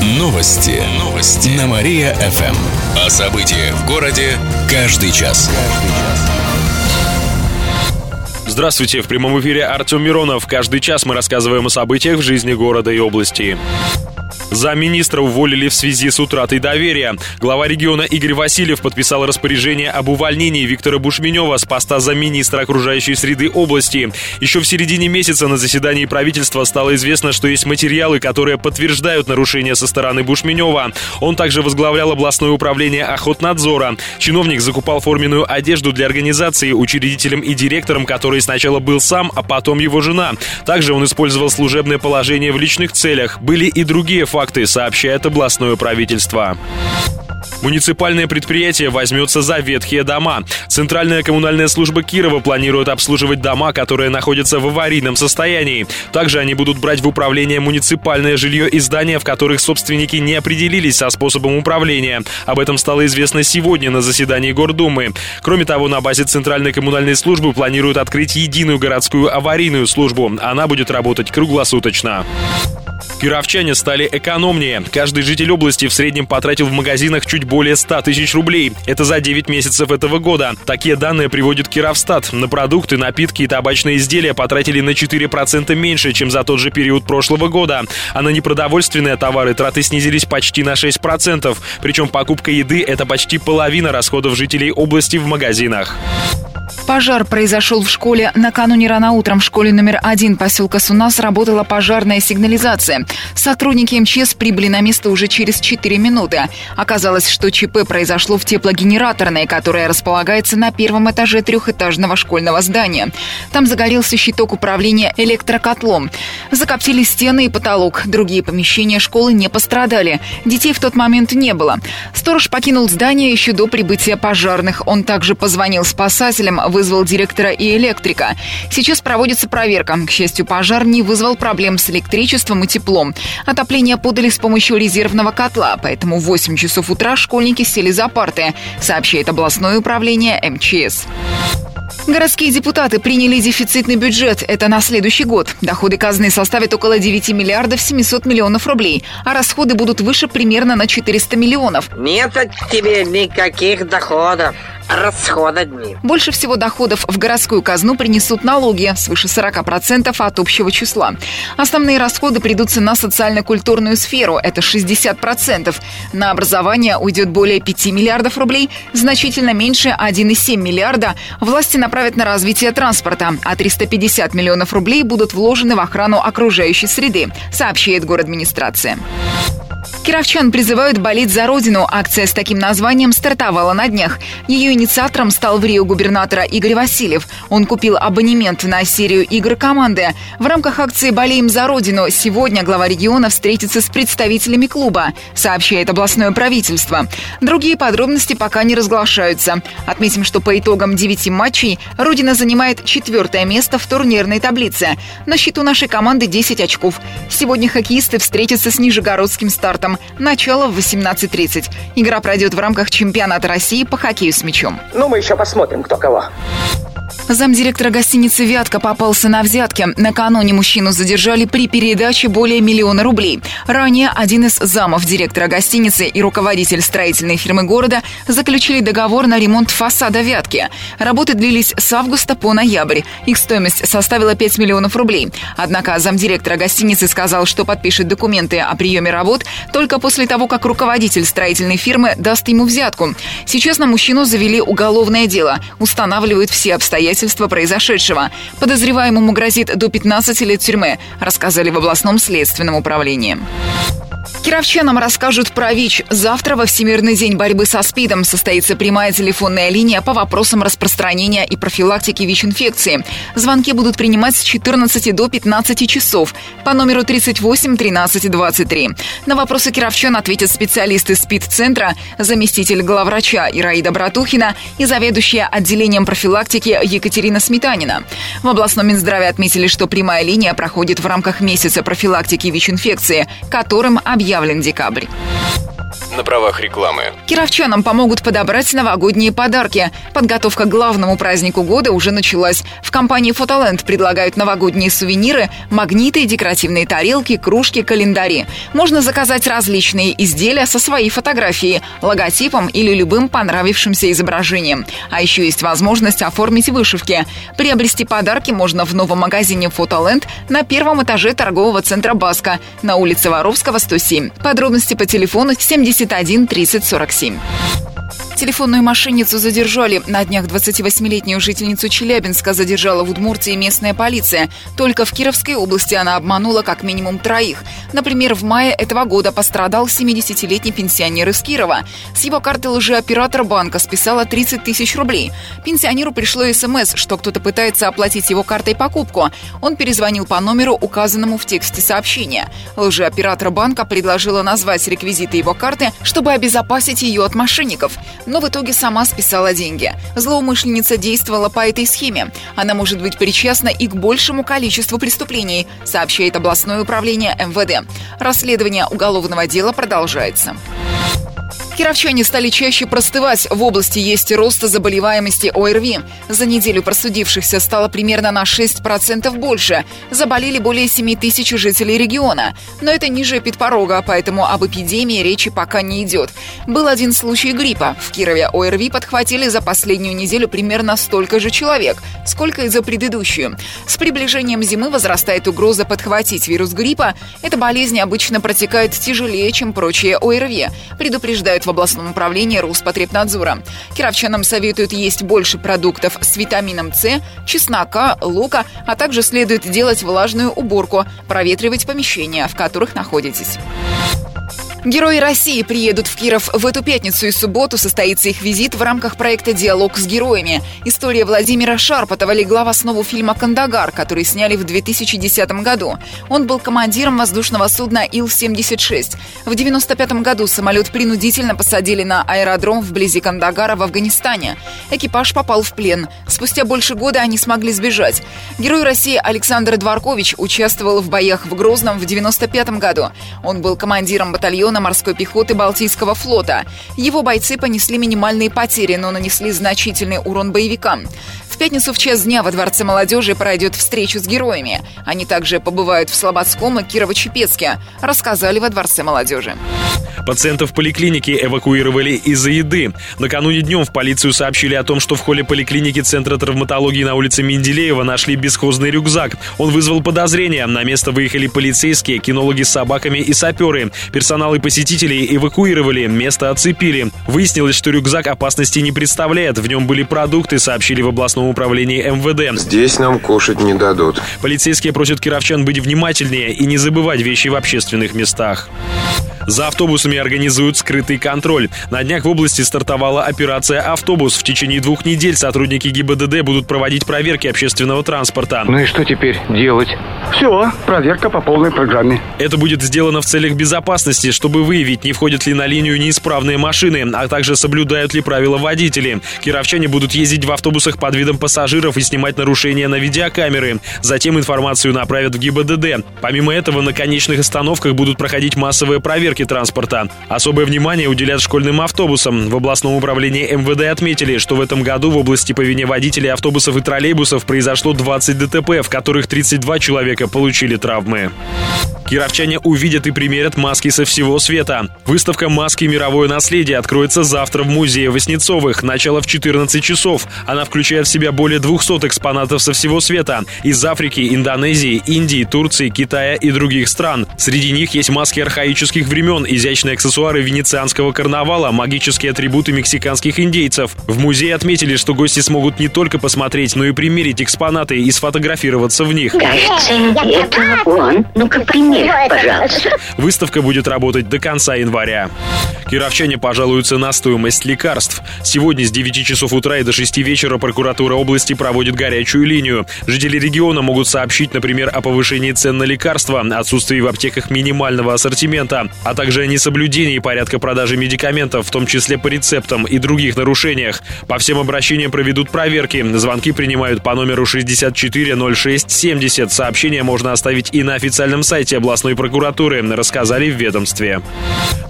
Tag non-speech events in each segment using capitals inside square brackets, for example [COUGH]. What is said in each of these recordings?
Новости. Новости. На Мария-ФМ. О событиях в городе каждый час. Здравствуйте, в прямом эфире Артем Миронов. Каждый час мы рассказываем о событиях в жизни города и области. Замминистра уволили в связи с утратой доверия. Глава региона Игорь Васильев подписал распоряжение об увольнении Виктора Бушменева с поста замминистра окружающей среды области. Еще в середине месяца на заседании правительства стало известно, что есть материалы, которые подтверждают нарушения со стороны Бушменева. Он также возглавлял областное управление охотнадзора. Чиновник закупал форменную одежду для организации, учредителем и директором которой сначала был сам, а потом его жена. Также он использовал служебное положение в личных целях. Были и другие факты сообщает областное правительство. Муниципальное предприятие возьмется за ветхие дома. Центральная коммунальная служба Кирова планирует обслуживать дома, которые находятся в аварийном состоянии. Также они будут брать в управление муниципальное жилье и здания, в которых собственники не определились со способом управления. Об этом стало известно сегодня на заседании Гордумы. Кроме того, на базе Центральной коммунальной службы планируют открыть единую городскую аварийную службу. Она будет работать круглосуточно. Кировчане стали экономнее. Каждый житель области в среднем потратил в магазинах чуть более 100 тысяч рублей. Это за 9 месяцев этого года. Такие данные приводит Кировстат. На продукты, напитки и табачные изделия потратили на 4% меньше, чем за тот же период прошлого года. А на непродовольственные товары траты снизились почти на 6%. Причем покупка еды – это почти половина расходов жителей области в магазинах. Пожар произошел в школе. Накануне рано утром в школе номер один поселка Суна сработала пожарная сигнализация. Сотрудники МЧС прибыли на место уже через 4 минуты. Оказалось, что ЧП произошло в теплогенераторной, которая располагается на первом этаже трехэтажного школьного здания. Там загорелся щиток управления электрокотлом. Закоптили стены и потолок. Другие помещения школы не пострадали. Детей в тот момент не было. Сторож покинул здание еще до прибытия пожарных. Он также позвонил спасателям, вызвал директора и электрика. Сейчас проводится проверка. К счастью, пожар не вызвал проблем с электричеством и теплом. Отопление подали с помощью резервного котла, поэтому в 8 часов утра школьники сели за парты, сообщает областное управление МЧС. Городские депутаты приняли дефицитный бюджет. Это на следующий год. Доходы казны составят около 9 миллиардов 700 миллионов рублей, а расходы будут выше примерно на 400 миллионов. Нет от тебе никаких доходов расхода дни. Больше всего доходов в городскую казну принесут налоги, свыше 40% от общего числа. Основные расходы придутся на социально-культурную сферу, это 60%. На образование уйдет более 5 миллиардов рублей, значительно меньше 1,7 миллиарда власти направят на развитие транспорта, а 350 миллионов рублей будут вложены в охрану окружающей среды, сообщает город администрация. Кировчан призывают болеть за родину. Акция с таким названием стартовала на днях. Ее инициатором стал в Рио губернатора Игорь Васильев. Он купил абонемент на серию игр команды. В рамках акции «Болеем за родину» сегодня глава региона встретится с представителями клуба, сообщает областное правительство. Другие подробности пока не разглашаются. Отметим, что по итогам девяти матчей Родина занимает четвертое место в турнирной таблице. На счету нашей команды 10 очков. Сегодня хоккеисты встретятся с Нижегородским стартом. Начало в 18.30. Игра пройдет в рамках чемпионата России по хоккею с мячом. Ну, мы еще посмотрим, кто кого. Замдиректора гостиницы «Вятка» попался на взятке. Накануне мужчину задержали при передаче более миллиона рублей. Ранее один из замов директора гостиницы и руководитель строительной фирмы города заключили договор на ремонт фасада «Вятки». Работы длились с августа по ноябрь. Их стоимость составила 5 миллионов рублей. Однако замдиректора гостиницы сказал, что подпишет документы о приеме работ только после того, как руководитель строительной фирмы даст ему взятку. Сейчас на мужчину завели уголовное дело. Устанавливают все обстоятельства обстоятельства произошедшего. Подозреваемому грозит до 15 лет тюрьмы, рассказали в областном следственном управлении. Кировчанам расскажут про ВИЧ. Завтра во Всемирный день борьбы со СПИДом состоится прямая телефонная линия по вопросам распространения и профилактики ВИЧ-инфекции. Звонки будут принимать с 14 до 15 часов по номеру 38 13 23. На вопросы кировчан ответят специалисты СПИД-центра, заместитель главврача Ираида Братухина и заведующая отделением профилактики Екатерина Сметанина. В областном Минздраве отметили, что прямая линия проходит в рамках месяца профилактики ВИЧ-инфекции, которым объявлен декабрь. На правах рекламы. Кировчанам помогут подобрать новогодние подарки. Подготовка к главному празднику года уже началась. В компании «Фотоленд» предлагают новогодние сувениры, магниты, декоративные тарелки, кружки, календари. Можно заказать различные изделия со своей фотографией, логотипом или любым понравившимся изображением. А еще есть возможность оформить вышивки. Приобрести подарки можно в новом магазине «Фотоленд» на первом этаже торгового центра «Баска» на улице Воровского, 107. Подробности по телефону 71 30 47. Телефонную мошенницу задержали. На днях 28-летнюю жительницу Челябинска задержала в Удмуртии местная полиция. Только в Кировской области она обманула как минимум троих. Например, в мае этого года пострадал 70-летний пенсионер из Кирова. С его карты лжеоператор банка списала 30 тысяч рублей. Пенсионеру пришло СМС, что кто-то пытается оплатить его картой покупку. Он перезвонил по номеру, указанному в тексте сообщения. Лжеоператор банка предложила назвать реквизиты его карты, чтобы обезопасить ее от мошенников но в итоге сама списала деньги. Злоумышленница действовала по этой схеме. Она может быть причастна и к большему количеству преступлений, сообщает областное управление МВД. Расследование уголовного дела продолжается. Кировчане стали чаще простывать. В области есть рост заболеваемости ОРВИ. За неделю просудившихся стало примерно на 6% больше. Заболели более 7 тысяч жителей региона. Но это ниже подпорога, поэтому об эпидемии речи пока не идет. Был один случай гриппа. В Кирове ОРВИ подхватили за последнюю неделю примерно столько же человек, сколько и за предыдущую. С приближением зимы возрастает угроза подхватить вирус гриппа. Эта болезнь обычно протекает тяжелее, чем прочие ОРВИ. Предупреждают в областном управлении Роспотребнадзора. Кировчанам советуют есть больше продуктов с витамином С, чеснока, лука, а также следует делать влажную уборку, проветривать помещения, в которых находитесь. Герои России приедут в Киров в эту пятницу и субботу состоится их визит в рамках проекта «Диалог с героями». История Владимира Шарпотова легла в основу фильма «Кандагар», который сняли в 2010 году. Он был командиром воздушного судна Ил-76. В 1995 году самолет принудительно посадили на аэродром вблизи Кандагара в Афганистане. Экипаж попал в плен. Спустя больше года они смогли сбежать. Герой России Александр Дворкович участвовал в боях в Грозном в 1995 году. Он был командиром батальона батальона морской пехоты Балтийского флота. Его бойцы понесли минимальные потери, но нанесли значительный урон боевикам пятницу в час дня во Дворце молодежи пройдет встреча с героями. Они также побывают в Слободском и Кирово-Чепецке, рассказали во Дворце молодежи. Пациентов поликлиники эвакуировали из-за еды. Накануне днем в полицию сообщили о том, что в холле поликлиники Центра травматологии на улице Менделеева нашли бесхозный рюкзак. Он вызвал подозрения. На место выехали полицейские, кинологи с собаками и саперы. Персонал посетителей эвакуировали, место оцепили. Выяснилось, что рюкзак опасности не представляет. В нем были продукты, сообщили в областном управлении МВД. Здесь нам кушать не дадут. Полицейские просят кировчан быть внимательнее и не забывать вещи в общественных местах. За автобусами организуют скрытый контроль. На днях в области стартовала операция «Автобус». В течение двух недель сотрудники ГИБДД будут проводить проверки общественного транспорта. Ну и что теперь делать? Все, проверка по полной программе. Это будет сделано в целях безопасности, чтобы выявить, не входят ли на линию неисправные машины, а также соблюдают ли правила водители. Кировчане будут ездить в автобусах под видом пассажиров и снимать нарушения на видеокамеры. Затем информацию направят в ГИБДД. Помимо этого, на конечных остановках будут проходить массовые проверки транспорта. Особое внимание уделят школьным автобусам. В областном управлении МВД отметили, что в этом году в области по вине водителей автобусов и троллейбусов произошло 20 ДТП, в которых 32 человека получили травмы. Кировчане увидят и примерят маски со всего света. Выставка «Маски. Мировое наследие» откроется завтра в музее Воснецовых. Начало в 14 часов. Она включает в себя более 200 экспонатов со всего света. Из Африки, Индонезии, Индии, Турции, Китая и других стран. Среди них есть маски архаических времен, изящные аксессуары венецианского карнавала, магические атрибуты мексиканских индейцев. В музее отметили, что гости смогут не только посмотреть, но и примерить экспонаты и сфотографироваться в них. Кажется, это он. Ну-ка, пример пожалуйста. [LAUGHS] Выставка будет работать до конца января. Кировчане пожалуются на стоимость лекарств. Сегодня с 9 часов утра и до 6 вечера прокуратура области проводит горячую линию. Жители региона могут сообщить, например, о повышении цен на лекарства, отсутствии в аптеках минимального ассортимента, а также о несоблюдении порядка продажи медикаментов, в том числе по рецептам и других нарушениях. По всем обращениям проведут проверки. Звонки принимают по номеру 640670. Сообщение можно оставить и на официальном сайте областной прокуратуры, рассказали в ведомстве.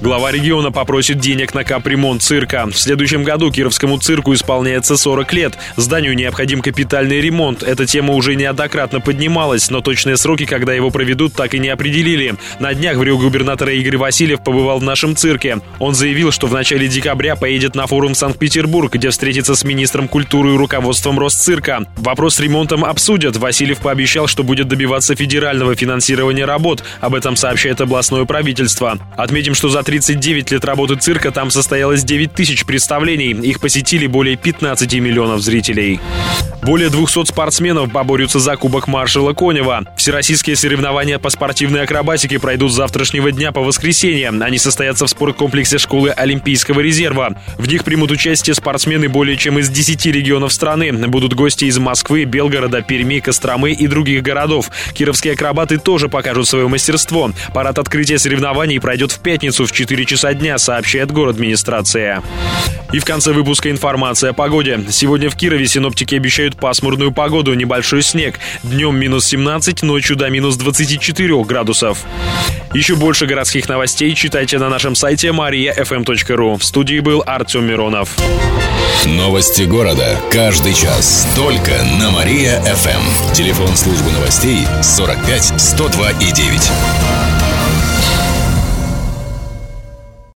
Глава региона попросит денег на капремонт цирка. В следующем году Кировскому цирку исполняется 40 лет. Зданию необходим капитальный ремонт. Эта тема уже неоднократно поднималась, но точные сроки, когда его проведут, так и не определили. На днях в Рио губернатора Игорь Васильев побывал в нашем цирке. Он заявил, что в начале декабря поедет на форум Санкт-Петербург, где встретится с министром культуры и руководством Росцирка. Вопрос с ремонтом обсудят. Васильев пообещал, что будет добиваться федерального финансирования работ. Об этом сообщает областное правительство. Отметим, что за 39 лет работы цирка там состоялось 9 тысяч представлений. Их посетили более 15 миллионов зрителей. Более 200 спортсменов поборются за Кубок маршала Конева. Всероссийские соревнования по спортивной акробатике пройдут с завтрашнего дня по воскресенье. Они состоятся в спорткомплексе школы Олимпийского резерва. В них примут участие спортсмены более чем из 10 регионов страны. Будут гости из Москвы, Белгорода, Перми, Костромы и других городов. Кировские акробаты тоже покажут свое мастерство. Парад открытия соревнований пройдет в пятницу в 4 часа дня, сообщает город администрация. И в конце выпуска информация о погоде. Сегодня в Кирове синоптики обещают пасмурную погоду, небольшой снег. Днем минус 17, ночью до минус 24 градусов. Еще больше городских новостей читайте на нашем сайте mariafm.ru. В студии был Артем Миронов. Новости города. Каждый час. Только на Мария-ФМ. Телефон службы новостей 45 102 и 9.